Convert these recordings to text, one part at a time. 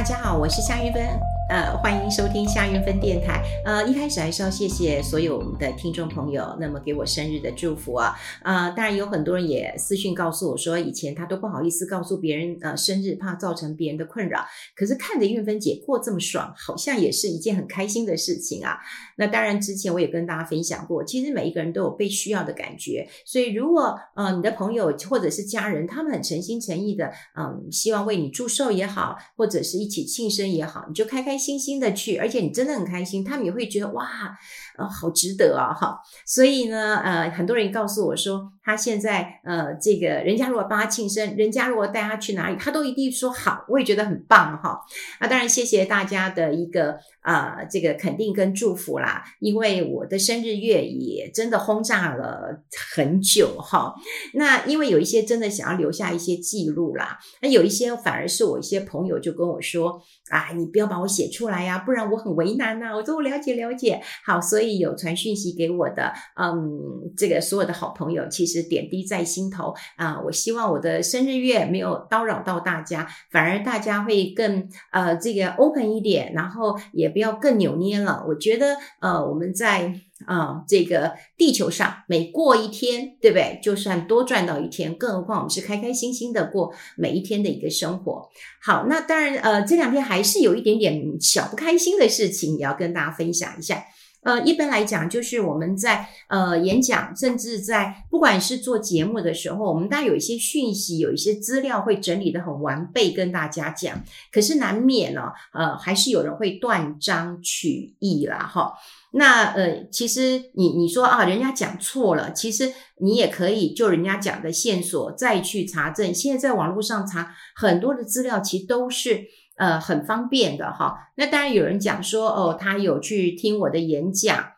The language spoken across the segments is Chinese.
大家好，我是夏玉芬，呃，欢迎收听夏运芬电台。呃，一开始还是要谢谢所有我们的听众朋友，那么给我生日的祝福啊。呃，当然有很多人也私讯告诉我说，以前他都不好意思告诉别人呃生日，怕造成别人的困扰。可是看着运芬姐过这么爽，好像也是一件很开心的事情啊。那当然之前我也跟大家分享过，其实每一个人都有被需要的感觉。所以如果呃你的朋友或者是家人，他们很诚心诚意的，嗯、希望为你祝寿也好，或者是一起庆生也好，你就开开心心的去，而且你真的很开心，他们也会觉得哇，呃，好值得啊，哈。所以呢，呃，很多人告诉我说，他现在呃，这个人家如果帮他庆生，人家如果带他去哪里，他都一定说好，我也觉得很棒哈。那当然，谢谢大家的一个呃这个肯定跟祝福啦，因为我的生日月也真的轰炸了很久哈。那因为有一些真的想要留下一些记录啦，那有一些反而是我一些朋友就跟我说。啊，你不要把我写出来呀，不然我很为难呐。我说我了解了解，好，所以有传讯息给我的，嗯，这个所有的好朋友，其实点滴在心头啊。我希望我的生日月没有叨扰到大家，反而大家会更呃这个 open 一点，然后也不要更扭捏了。我觉得呃我们在。啊、这个地球上每过一天，对不对？就算多赚到一天，更何况我们是开开心心的过每一天的一个生活。好，那当然，呃，这两天还是有一点点小不开心的事情，也要跟大家分享一下。呃，一般来讲，就是我们在呃演讲，甚至在不管是做节目的时候，我们当然有一些讯息，有一些资料会整理得很完备，跟大家讲。可是难免呢，呃，还是有人会断章取义啦，哈。那呃，其实你你说啊，人家讲错了，其实你也可以就人家讲的线索再去查证。现在在网络上查很多的资料，其实都是呃很方便的哈。那当然有人讲说哦，他有去听我的演讲，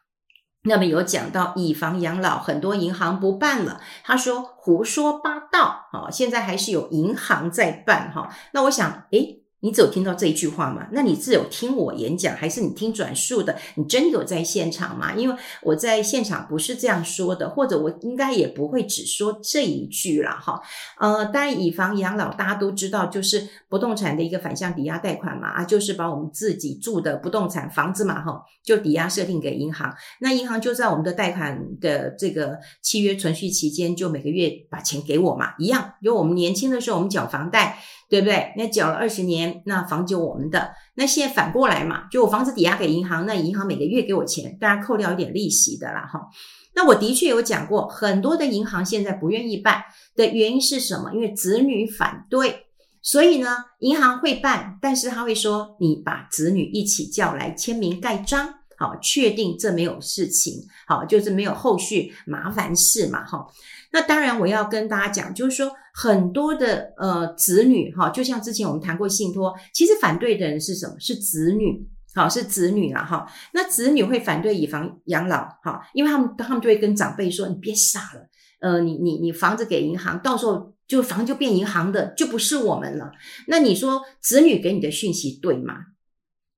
那么有讲到以房养老，很多银行不办了，他说胡说八道哦，现在还是有银行在办哈。那我想，诶。你只有听到这一句话吗？那你是有听我演讲，还是你听转述的？你真有在现场吗？因为我在现场不是这样说的，或者我应该也不会只说这一句了。哈。呃，当然以房养老大家都知道，就是不动产的一个反向抵押贷款嘛，啊，就是把我们自己住的不动产房子嘛，哈，就抵押设定给银行，那银行就在我们的贷款的这个契约存续期间，就每个月把钱给我嘛，一样，因为我们年轻的时候我们缴房贷。对不对？那缴了二十年，那房就我们的。那现在反过来嘛，就我房子抵押给银行，那银行每个月给我钱，当然扣掉一点利息的啦，哈。那我的确有讲过，很多的银行现在不愿意办的原因是什么？因为子女反对，所以呢，银行会办，但是他会说，你把子女一起叫来签名盖章，好，确定这没有事情，好，就是没有后续麻烦事嘛，哈。那当然，我要跟大家讲，就是说很多的呃子女哈，就像之前我们谈过信托，其实反对的人是什么？是子女，好，是子女啦哈。那子女会反对以房养老哈，因为他们他们就会跟长辈说：“你别傻了，呃，你你你房子给银行，到时候就房就变银行的，就不是我们了。”那你说子女给你的讯息对吗？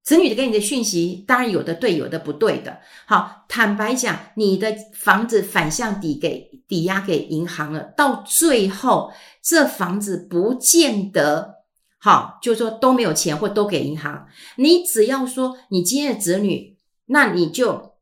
子女给你的讯息，当然有的对，有的不对的。好，坦白讲，你的房子反向抵给抵押给银行了，到最后这房子不见得好，就是说都没有钱或都给银行。你只要说你今天的子女，那你就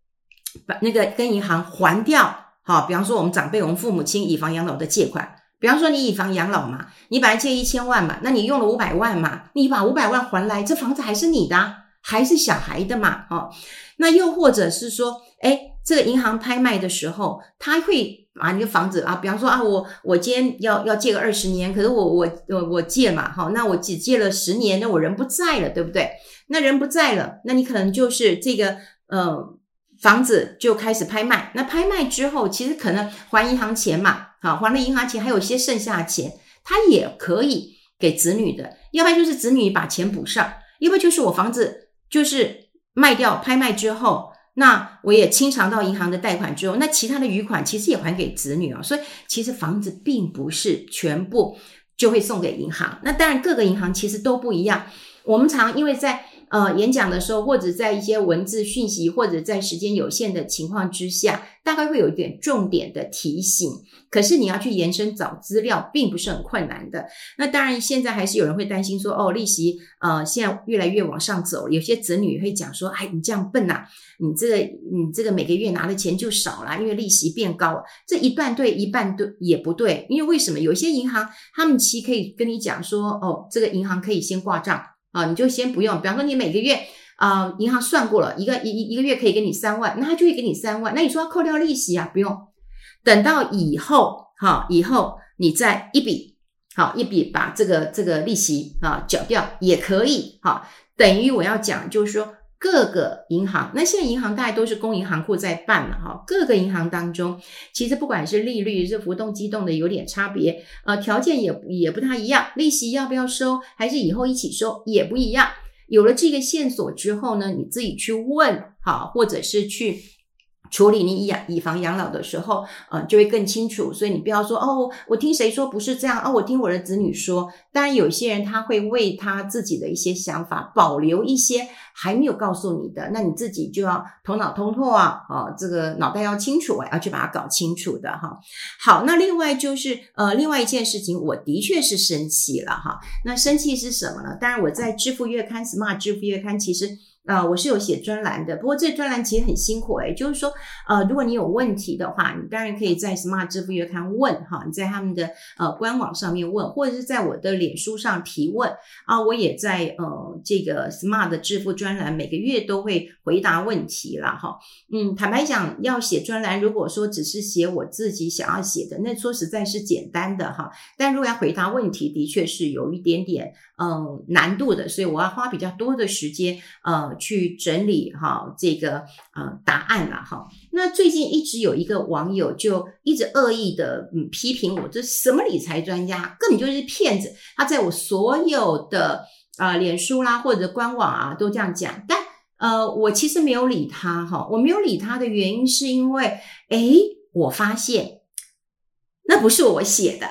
把那个跟银行还掉。好，比方说我们长辈，我们父母亲以房养老的借款，比方说你以房养老嘛，你本来借一千万嘛，那你用了五百万嘛，你把五百万还来，这房子还是你的。还是小孩的嘛，哦，那又或者是说，诶，这个银行拍卖的时候，他会把你的房子啊，比方说啊，我我今天要要借个二十年，可是我我我我借嘛，哈，那我只借了十年，那我人不在了，对不对？那人不在了，那你可能就是这个呃房子就开始拍卖，那拍卖之后，其实可能还银行钱嘛，好，还了银行钱，还有一些剩下钱，他也可以给子女的，要不然就是子女把钱补上，要不就是我房子。就是卖掉拍卖之后，那我也清偿到银行的贷款之后，那其他的余款其实也还给子女啊。所以其实房子并不是全部就会送给银行。那当然各个银行其实都不一样。我们常因为在呃演讲的时候，或者在一些文字讯息，或者在时间有限的情况之下，大概会有一点重点的提醒。可是你要去延伸找资料，并不是很困难的。那当然，现在还是有人会担心说，哦，利息呃现在越来越往上走，有些子女会讲说，哎，你这样笨呐、啊，你这个你这个每个月拿的钱就少了，因为利息变高了。这一半对，一半对也不对，因为为什么？有些银行他们其实可以跟你讲说，哦，这个银行可以先挂账啊，你就先不用。比方说你每个月啊、银行算过了一个一一一个月可以给你三万，那他就会给你三万。那你说要扣掉利息啊？不用。等到以后，哈，以后你再一笔，好，一笔把这个这个利息啊缴掉也可以，哈，等于我要讲就是说各个银行，那现在银行大概都是公银行库在办了，哈，各个银行当中，其实不管是利率是浮动机动的有点差别，呃，条件也也不太一样，利息要不要收，还是以后一起收也不一样。有了这个线索之后呢，你自己去问，好，或者是去。处理你养以房养老的时候，呃，就会更清楚。所以你不要说哦，我听谁说不是这样哦，我听我的子女说。当然，有些人他会为他自己的一些想法保留一些还没有告诉你的，那你自己就要头脑通透啊，啊，这个脑袋要清楚，要去把它搞清楚的哈。好，那另外就是呃，另外一件事情，我的确是生气了哈。那生气是什么呢？当然，我在支付月刊 Smart 支付月刊其实。啊、我是有写专栏的，不过这专栏其实很辛苦诶，就是说，呃，如果你有问题的话，你当然可以在 Smart 支付月刊问哈，你在他们的呃官网上面问，或者是在我的脸书上提问。啊，我也在呃这个 Smart 的支付专栏每个月都会回答问题啦哈。嗯，坦白讲，要写专栏，如果说只是写我自己想要写的，那说实在是简单的哈，但如果要回答问题，的确是有一点点嗯难度的，所以我要花比较多的时间呃。去整理哈这个呃答案了哈。那最近一直有一个网友就一直恶意的嗯批评我，这什么理财专家根本就是骗子。他在我所有的啊、脸书啦或者官网啊都这样讲，但呃我其实没有理他哈。我没有理他的原因是因为诶我发现那不是我写的，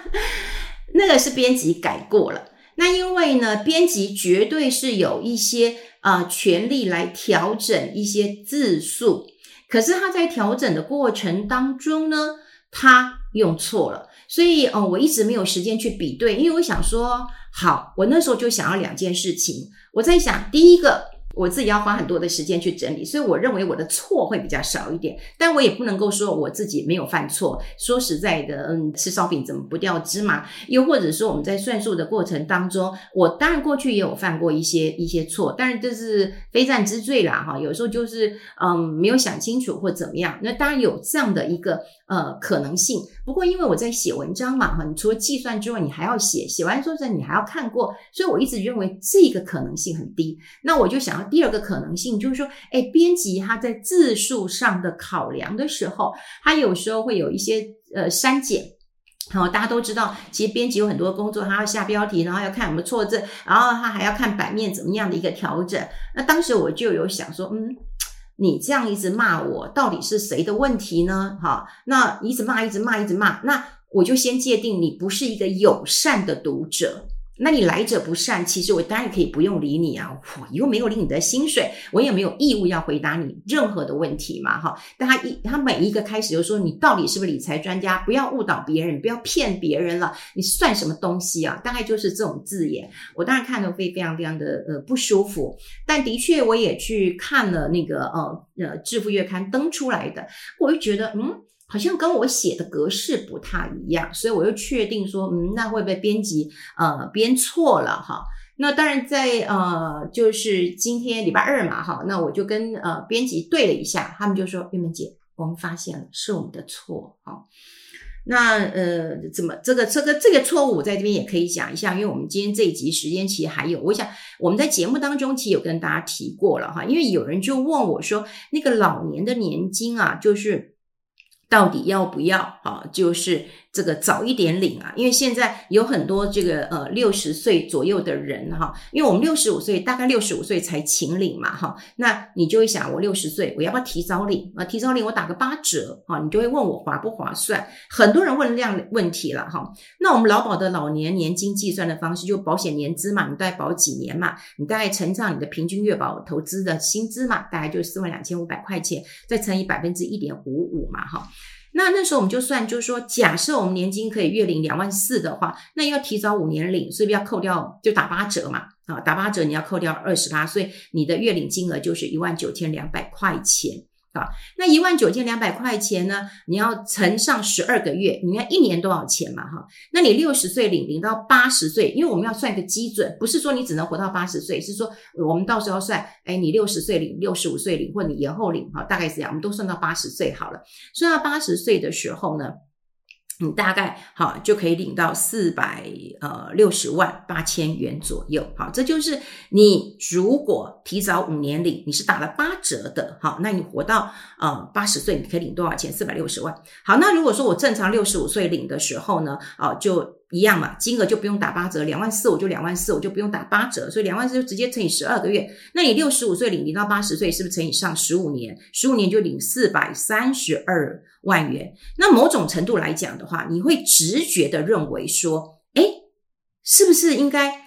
那个是编辑改过了。那因为呢，编辑绝对是有一些啊、呃、权利来调整一些字数，可是他在调整的过程当中呢，他用错了，所以哦，我一直没有时间去比对，因为我想说，好，我那时候就想要两件事情，我在想，第一个。我自己要花很多的时间去整理，所以我认为我的错会比较少一点，但我也不能够说我自己没有犯错。说实在的，嗯，吃烧饼怎么不掉芝麻？又或者说我们在算数的过程当中，我当然过去也有犯过一些一些错，但是这是非战之罪啦，哈。有时候就是嗯没有想清楚或怎么样，那当然有这样的一个呃可能性。不过因为我在写文章嘛，哈，你除了计算之外，你还要写，写完之后你还要看过，所以我一直认为这个可能性很低。那我就想要。第二个可能性就是说，哎，编辑他在字数上的考量的时候，他有时候会有一些呃删减。好，大家都知道，其实编辑有很多工作，他要下标题，然后要看有没有错字，然后他还要看版面怎么样的一个调整。那当时我就有想说，嗯，你这样一直骂我，到底是谁的问题呢？哈，那一直骂，一直骂，一直骂，那我就先界定你不是一个友善的读者。那你来者不善，其实我当然可以不用理你啊，我又没有领你的薪水，我也没有义务要回答你任何的问题嘛，哈。但他一他每一个开始就说，你到底是不是理财专家？不要误导别人，不要骗别人了，你算什么东西啊？大概就是这种字眼，我当然看得会非常非常的呃不舒服。但的确我也去看了那个呃呃致富月刊登出来的，我就觉得嗯。好像跟我写的格式不太一样，所以我又确定说，嗯，那会不会编辑呃编错了哈？那当然在呃就是今天礼拜二嘛哈，那我就跟呃编辑对了一下，他们就说玉梅姐，我们发现了是我们的错哈。那呃怎么这个这个这个错误我在这边也可以讲一下，因为我们今天这一集时间其实还有，我想我们在节目当中其实有跟大家提过了哈，因为有人就问我说，那个老年的年金啊，就是。到底要不要啊？就是这个早一点领啊，因为现在有很多这个呃六十岁左右的人哈，因为我们六十五岁大概六十五岁才请领嘛哈，那你就会想我六十岁我要不要提早领啊？提早领我打个八折啊，你就会问我划不划算？很多人问这样的问题了哈。那我们劳保的老年年金计算的方式，就保险年资嘛，你大概保几年嘛？你大概乘上你的平均月保投资的薪资嘛，大概就是四万两千五百块钱，再乘以百分之一点五五嘛哈。那那时候我们就算，就是说，假设我们年金可以月领两万四的话，那要提早五年领，是不是要扣掉，就打八折嘛？啊，打八折你要扣掉二十八，所以你的月领金额就是一万九千两百块钱。啊，那一万九千两百块钱呢？你要乘上十二个月，你看一年多少钱嘛？哈，那你六十岁领，领到八十岁，因为我们要算一个基准，不是说你只能活到八十岁，是说我们到时候算，哎，你六十岁领，六十五岁领，或你延后领，哈，大概是这样，我们都算到八十岁好了。算到八十岁的时候呢，你大概好就可以领到四百呃六十万八千元左右，好，这就是你如果提早五年领，你是打了八折的，好，那你活到呃八十岁，你可以领多少钱？四百六十万。好，那如果说我正常六十五岁领的时候呢，啊就。一样嘛，金额就不用打八折，两万四我就两万四，我就不用打八折，所以两万四就直接乘以十二个月。那你六十五岁领，领到八十岁，是不是乘以上十五年？十五年就领四百三十二万元。那某种程度来讲的话，你会直觉的认为说，诶，是不是应该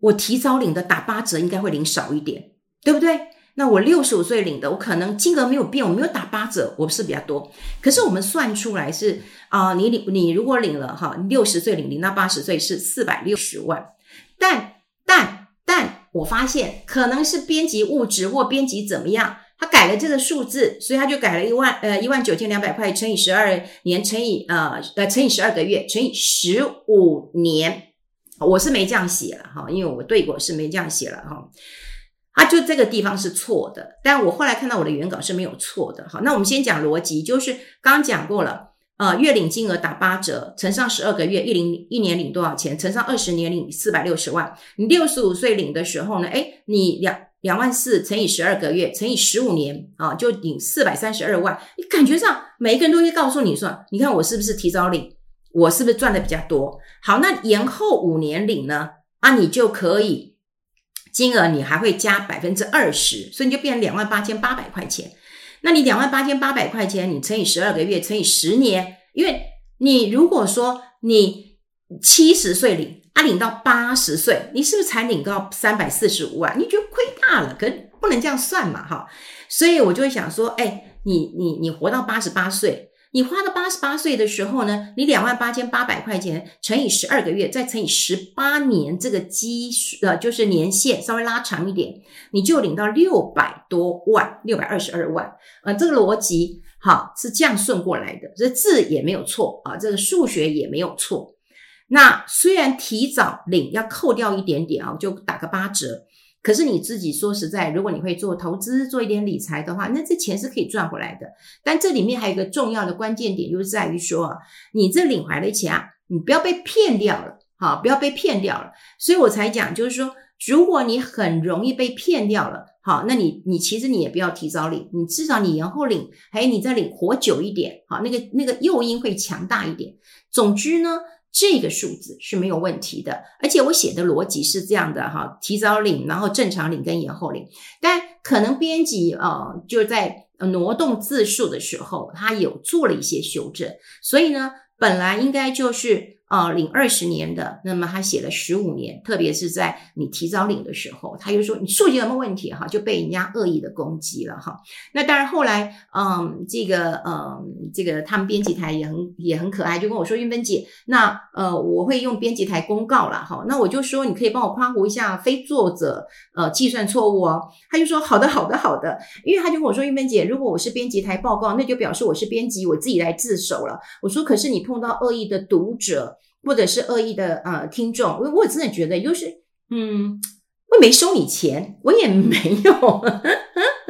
我提早领的打八折，应该会领少一点，对不对？那我六十五岁领的，我可能金额没有变，我没有打八折，我是比较多。可是我们算出来是啊、你领你如果领了哈，六十岁领领到八十岁是四百六十万，但但但我发现可能是编辑误植或编辑怎么样，他改了这个数字，所以他就改了一万呃一万九千两百块乘以十二年乘以呃呃乘以十二个月乘以十五年，我是没这样写了哈，因为我对过是没这样写了哈。啊，就这个地方是错的，但我后来看到我的原稿是没有错的。好，那我们先讲逻辑，就是刚刚讲过了，呃，月领金额打八折，乘上十二个月，一零一年领多少钱？乘上二十年领四百六十万。你六十五岁领的时候呢，诶，你两两万四乘以十二个月，乘以十五年啊，就领四百三十二万。你感觉上每一个人都会告诉你说，你看我是不是提早领？我是不是赚的比较多？好，那延后五年领呢？啊，你就可以。金额你还会加百分之二十，所以你就变两万八千八百块钱。那你两万八千八百块钱，你乘以十二个月，乘以十年，因为你如果说你七十岁领，啊领到八十岁，你是不是才领到三百四十五万？你觉得亏大了，可不能这样算嘛，哈。所以我就会想说，哎，你你你活到八十八岁。你花到八十八岁的时候呢，你两万八千八百块钱乘以十二个月，再乘以十八年，这个基数呃就是年限稍微拉长一点，你就领到六百多万，六百二十二万。呃，这个逻辑好是这样顺过来的，这字也没有错啊，这个数学也没有错。那虽然提早领要扣掉一点点啊，就打个八折。可是你自己说实在，如果你会做投资，做一点理财的话，那这钱是可以赚回来的。但这里面还有一个重要的关键点，就是在于说，你这领回来的钱啊，你不要被骗掉了，好，不要被骗掉了。所以我才讲，就是说，如果你很容易被骗掉了，好，那你你其实你也不要提早领，你至少你延后领，还有你再领活久一点，好，那个那个诱因会强大一点。总之呢。这个数字是没有问题的，而且我写的逻辑是这样的哈，提早领，然后正常领跟延后领，但可能编辑呃就在挪动字数的时候，他有做了一些修正，所以呢，本来应该就是。啊、领二十年的，那么他写了十五年，特别是在你提早领的时候，他就说你数据有没有问题哈，就被人家恶意的攻击了哈。那当然后来，嗯，这个，嗯，这个他们编辑台也很也很可爱，就跟我说玉芬姐，那呃，我会用编辑台公告了哈。那我就说你可以帮我夸胡一下非作者呃计算错误哦。他就说好的好的好的，因为他就跟我说玉芬姐，如果我是编辑台报告，那就表示我是编辑，我自己来自首了。我说可是你碰到恶意的读者。或者是恶意的呃听众，我我真的觉得就是，嗯，我没收你钱，我也没有，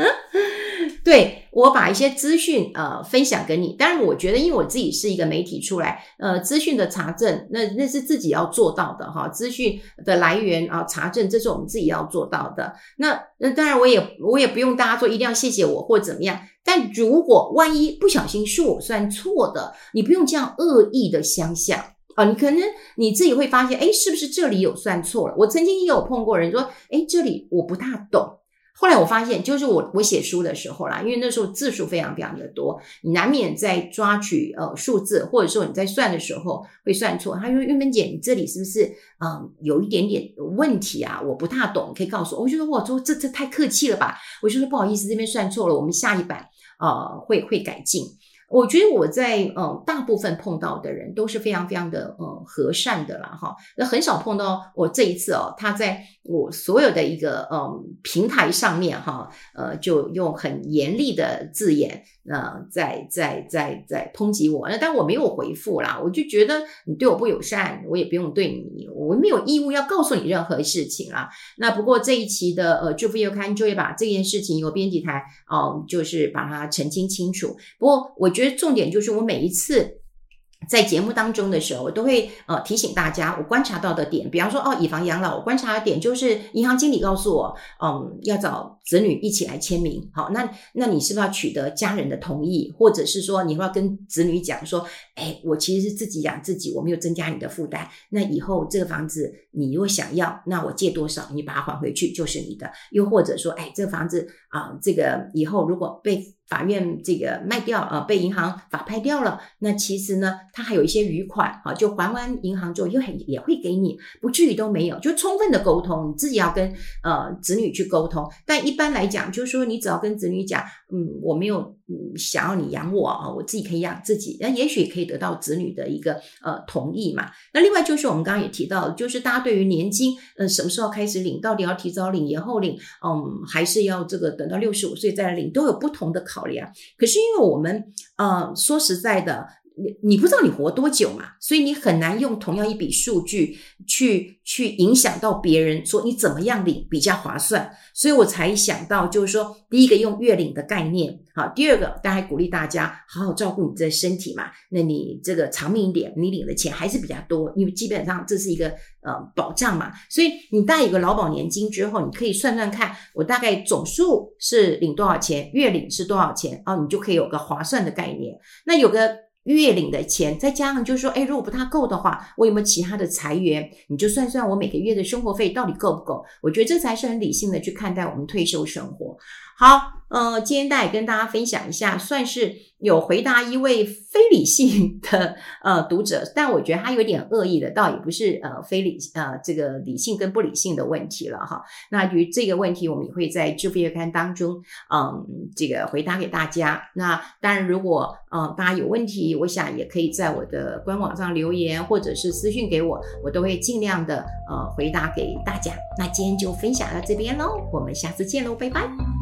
对，我把一些资讯呃分享给你。当然，我觉得因为我自己是一个媒体出来，呃，资讯的查证那那是自己要做到的哈。资讯的来源啊，查证这是我们自己要做到的。那那当然，我也我也不用大家说一定要谢谢我或怎么样。但如果万一不小心是我算错的，你不用这样恶意的相向啊！你可能你自己会发现，哎，是不是这里有算错了？我曾经也有碰过人说，哎，这里我不大懂。后来我发现，就是我我写书的时候啦，因为那时候字数非常非常的多，你难免在抓取呃数字，或者说你在算的时候会算错。他说：“玉芬姐，你这里是不是嗯、有一点点问题啊？我不大懂，可以告诉我。”我就说：“我说这这太客气了吧？”我就说：“不好意思，这边算错了，我们下一版呃会会改进。”我觉得我在呃大部分碰到的人都是非常非常的呃和善的啦哈，那很少碰到我这一次哦，他在我所有的一个呃平台上面哈，呃就用很严厉的字眼。呃，在在在在抨击我，那但我没有回复啦，我就觉得你对我不友善，我也不用对你，我没有义务要告诉你任何事情啦。那不过这一期的呃《祝福月刊》就会把这件事情由编辑台哦、就是把它澄清清楚。不过我觉得重点就是我每一次。在节目当中的时候，我都会呃提醒大家，我观察到的点，比方说哦，以房养老，我观察的点就是银行经理告诉我，嗯，要找子女一起来签名。好，那那你是不是要取得家人的同意，或者是说你要跟子女讲说，哎，我其实是自己养自己，我没有增加你的负担。那以后这个房子你如果想要，那我借多少，你把它还回去就是你的。又或者说，哎，这个房子啊，这个以后如果被法院这个卖掉啊，被银行法拍掉了，那其实呢，他还有一些余款啊，就还完银行之后，又很也会给你，不至于都没有，就充分的沟通，你自己要跟呃子女去沟通。但一般来讲，就是说你只要跟子女讲，嗯，我没有嗯想要你养我啊，我自己可以养自己，那也许可以得到子女的一个呃同意嘛。那另外就是我们刚刚也提到，就是大家对于年金，呃，什么时候开始领，到底要提早领、延后领，嗯，还是要这个等到六十五岁再来领，都有不同的考。考量，可是因为我们呃说实在的，你你不知道你活多久嘛，所以你很难用同样一笔数据去去影响到别人说你怎么样领比较划算，所以我才想到就是说，第一个用月领的概念，好，第二个当然鼓励大家好好照顾你的身体嘛，那你这个长命一点，你领的钱还是比较多，因为基本上这是一个。呃，保障嘛，所以你带一个劳保年金之后，你可以算算看，我大概总数是领多少钱，月领是多少钱啊？你就可以有个划算的概念。那有个月领的钱，再加上就是说，哎，如果不太够的话，我有没有其他的财源？你就算算我每个月的生活费到底够不够？我觉得这才是很理性的去看待我们退休生活。好，呃，今天大家也跟大家分享一下，算是。有回答一位非理性的呃读者，但我觉得他有点恶意的，倒也不是呃非理呃这个理性跟不理性的问题了哈。那于这个问题，我们也会在《致富月刊》当中嗯这个回答给大家。那当然，如果呃大家有问题，我想也可以在我的官网上留言，或者是私信给我，我都会尽量的呃回答给大家。那今天就分享到这边喽，我们下次见喽，拜拜。